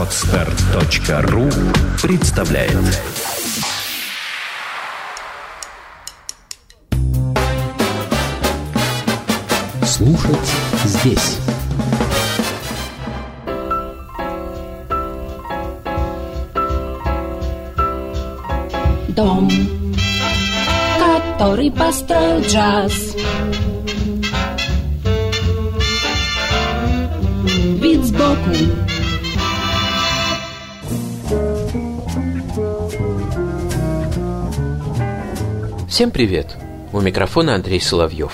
Отстар.ру представляет. Слушать здесь. Дом, который построил джаз. Вид сбоку Всем привет! У микрофона Андрей Соловьев.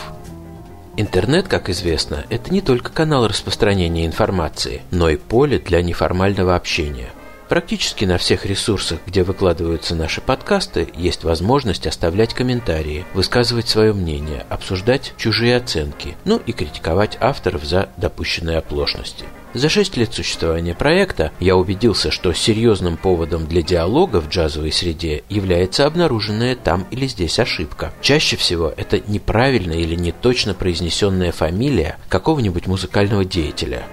Интернет, как известно, это не только канал распространения информации, но и поле для неформального общения. Практически на всех ресурсах, где выкладываются наши подкасты, есть возможность оставлять комментарии, высказывать свое мнение, обсуждать чужие оценки, ну и критиковать авторов за допущенные оплошности. За шесть лет существования проекта я убедился, что серьезным поводом для диалога в джазовой среде является обнаруженная там или здесь ошибка. Чаще всего это неправильная или неточно произнесенная фамилия какого-нибудь музыкального деятеля.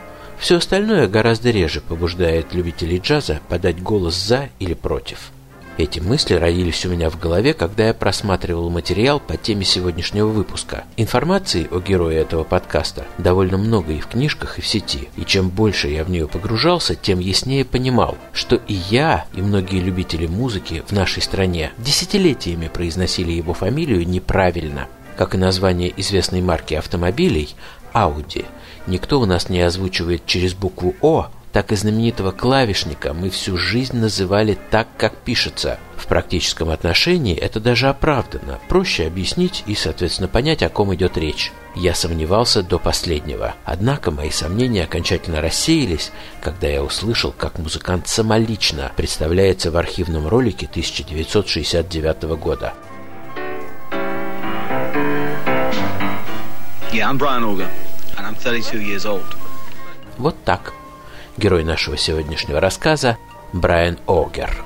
Все остальное гораздо реже побуждает любителей джаза подать голос «за» или «против». Эти мысли родились у меня в голове, когда я просматривал материал по теме сегодняшнего выпуска. Информации о герое этого подкаста довольно много и в книжках, и в сети. И чем больше я в нее погружался, тем яснее понимал, что и я, и многие любители музыки в нашей стране десятилетиями произносили его фамилию неправильно. Как и название известной марки автомобилей Audi. Никто у нас не озвучивает через букву «О», так и знаменитого клавишника мы всю жизнь называли так, как пишется. В практическом отношении это даже оправдано, проще объяснить и, соответственно, понять, о ком идет речь. Я сомневался до последнего, однако мои сомнения окончательно рассеялись, когда я услышал, как музыкант самолично представляется в архивном ролике 1969 года. Yeah, I'm Brian and I'm 32 years old. Вот так. Герой нашего сегодняшнего рассказа Брайан Огер.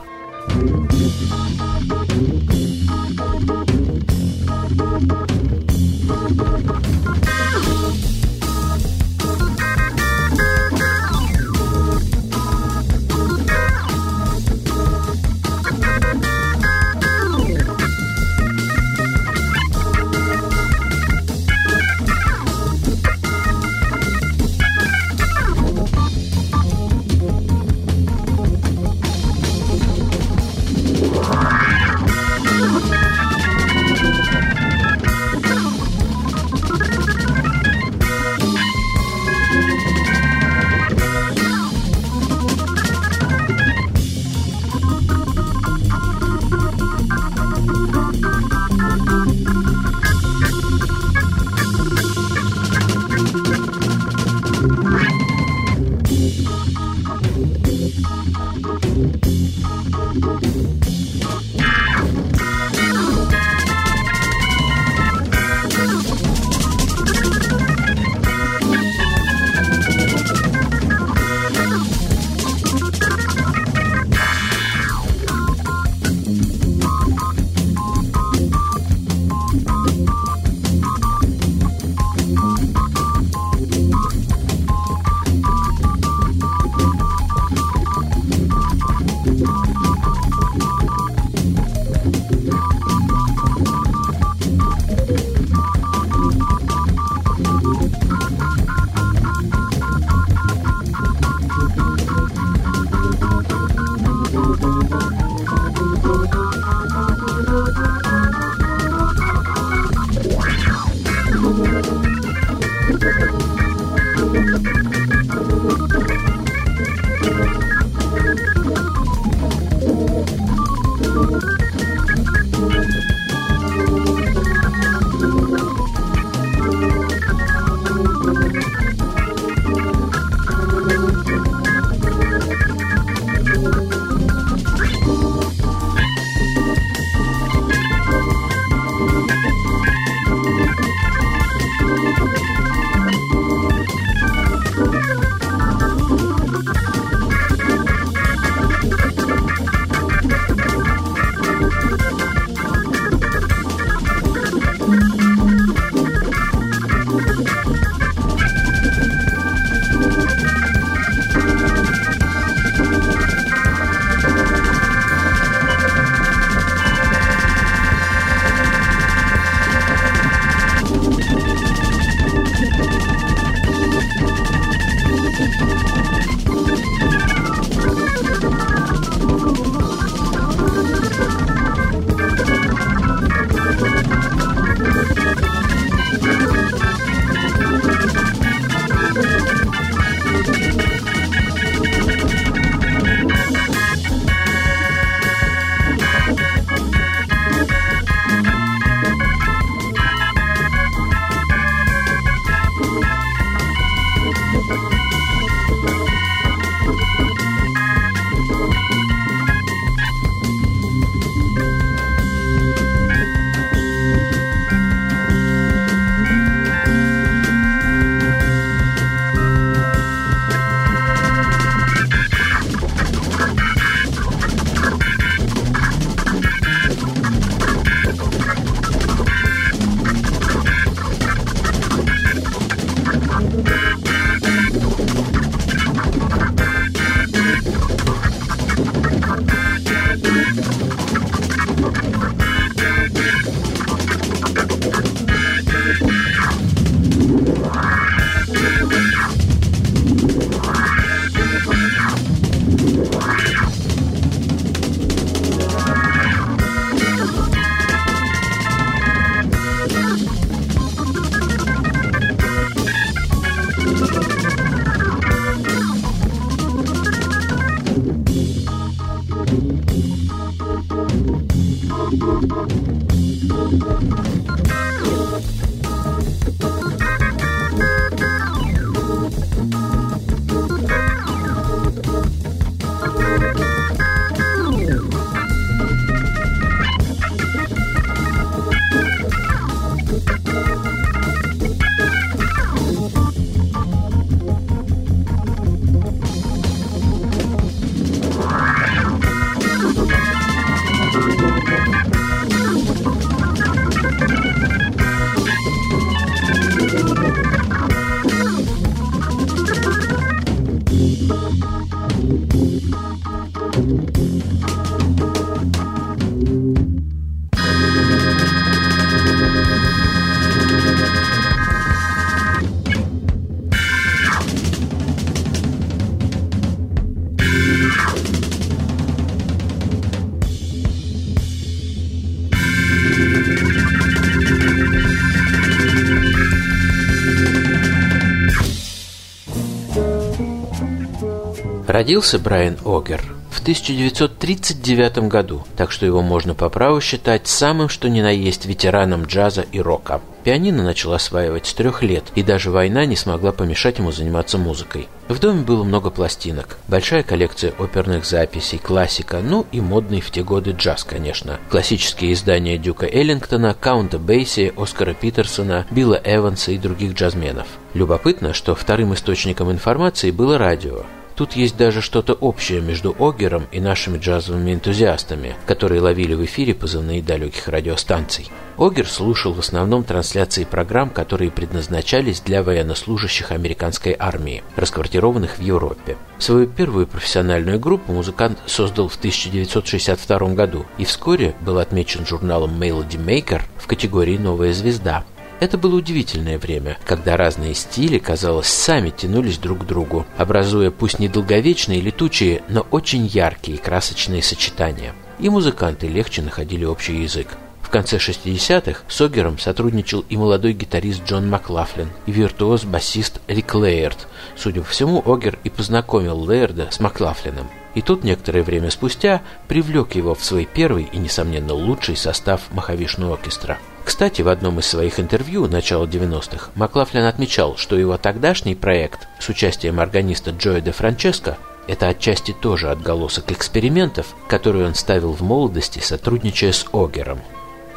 Родился Брайан Огер в 1939 году, так что его можно по праву считать самым что ни на есть ветераном джаза и рока. Пианино начал осваивать с трех лет, и даже война не смогла помешать ему заниматься музыкой. В доме было много пластинок, большая коллекция оперных записей, классика, ну и модный в те годы джаз, конечно. Классические издания Дюка Эллингтона, Каунта Бейси, Оскара Питерсона, Билла Эванса и других джазменов. Любопытно, что вторым источником информации было радио. Тут есть даже что-то общее между Огером и нашими джазовыми энтузиастами, которые ловили в эфире позывные далеких радиостанций. Огер слушал в основном трансляции программ, которые предназначались для военнослужащих американской армии, расквартированных в Европе. Свою первую профессиональную группу музыкант создал в 1962 году и вскоре был отмечен журналом Melody Maker в категории «Новая звезда». Это было удивительное время, когда разные стили, казалось, сами тянулись друг к другу, образуя пусть не долговечные летучие, но очень яркие и красочные сочетания. И музыканты легче находили общий язык. В конце 60-х с Огером сотрудничал и молодой гитарист Джон Маклафлин, и виртуоз-басист Рик Лейерд. Судя по всему, Огер и познакомил Лейерда с Маклафлином. И тут некоторое время спустя привлек его в свой первый и, несомненно, лучший состав Махавишну оркестра. Кстати, в одном из своих интервью начала 90-х Маклафлин отмечал, что его тогдашний проект с участием органиста Джоя де Франческо это отчасти тоже отголосок экспериментов, которые он ставил в молодости, сотрудничая с Огером.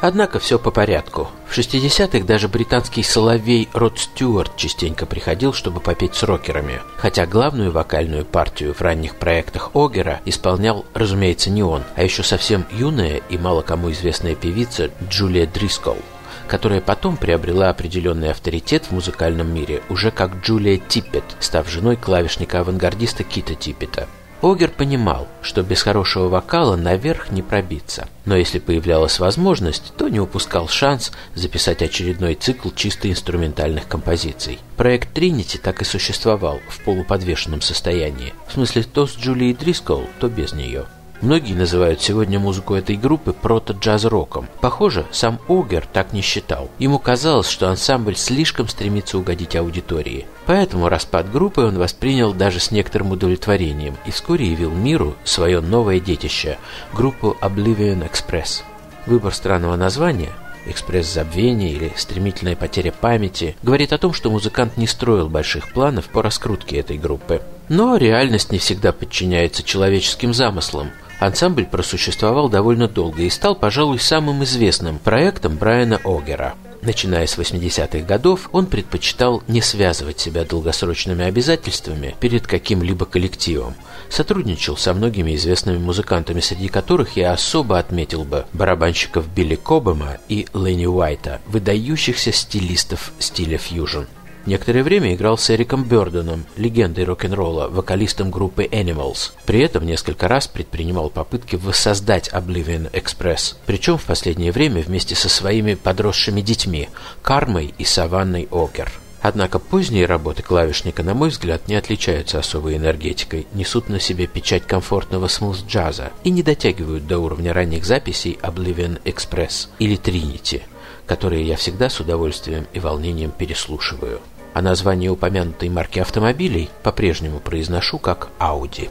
Однако все по порядку. В 60-х даже британский соловей Род Стюарт частенько приходил, чтобы попеть с рокерами. Хотя главную вокальную партию в ранних проектах Огера исполнял, разумеется, не он, а еще совсем юная и мало кому известная певица Джулия Дрискол которая потом приобрела определенный авторитет в музыкальном мире уже как Джулия Типпет, став женой клавишника-авангардиста Кита Типпета. Огер понимал, что без хорошего вокала наверх не пробиться. Но если появлялась возможность, то не упускал шанс записать очередной цикл чисто инструментальных композиций. Проект Тринити так и существовал в полуподвешенном состоянии. В смысле, то с Джулией Дрискол, то без нее. Многие называют сегодня музыку этой группы прото-джаз-роком. Похоже, сам Огер так не считал. Ему казалось, что ансамбль слишком стремится угодить аудитории. Поэтому распад группы он воспринял даже с некоторым удовлетворением и вскоре явил миру свое новое детище – группу Oblivion Express. Выбор странного названия экспресс забвения или стремительная потеря памяти, говорит о том, что музыкант не строил больших планов по раскрутке этой группы. Но реальность не всегда подчиняется человеческим замыслам. Ансамбль просуществовал довольно долго и стал, пожалуй, самым известным проектом Брайана Огера. Начиная с 80-х годов, он предпочитал не связывать себя долгосрочными обязательствами перед каким-либо коллективом. Сотрудничал со многими известными музыкантами, среди которых я особо отметил бы барабанщиков Билли Кобема и Ленни Уайта, выдающихся стилистов стиля фьюжн. Некоторое время играл с Эриком Бёрденом, легендой рок-н-ролла, вокалистом группы Animals. При этом несколько раз предпринимал попытки воссоздать Oblivion Express, причем в последнее время вместе со своими подросшими детьми Кармой и Саванной Окер. Однако поздние работы клавишника, на мой взгляд, не отличаются особой энергетикой, несут на себе печать комфортного смуз-джаза и не дотягивают до уровня ранних записей Oblivion Express или Trinity – которые я всегда с удовольствием и волнением переслушиваю. А название упомянутой марки автомобилей по-прежнему произношу как «Ауди».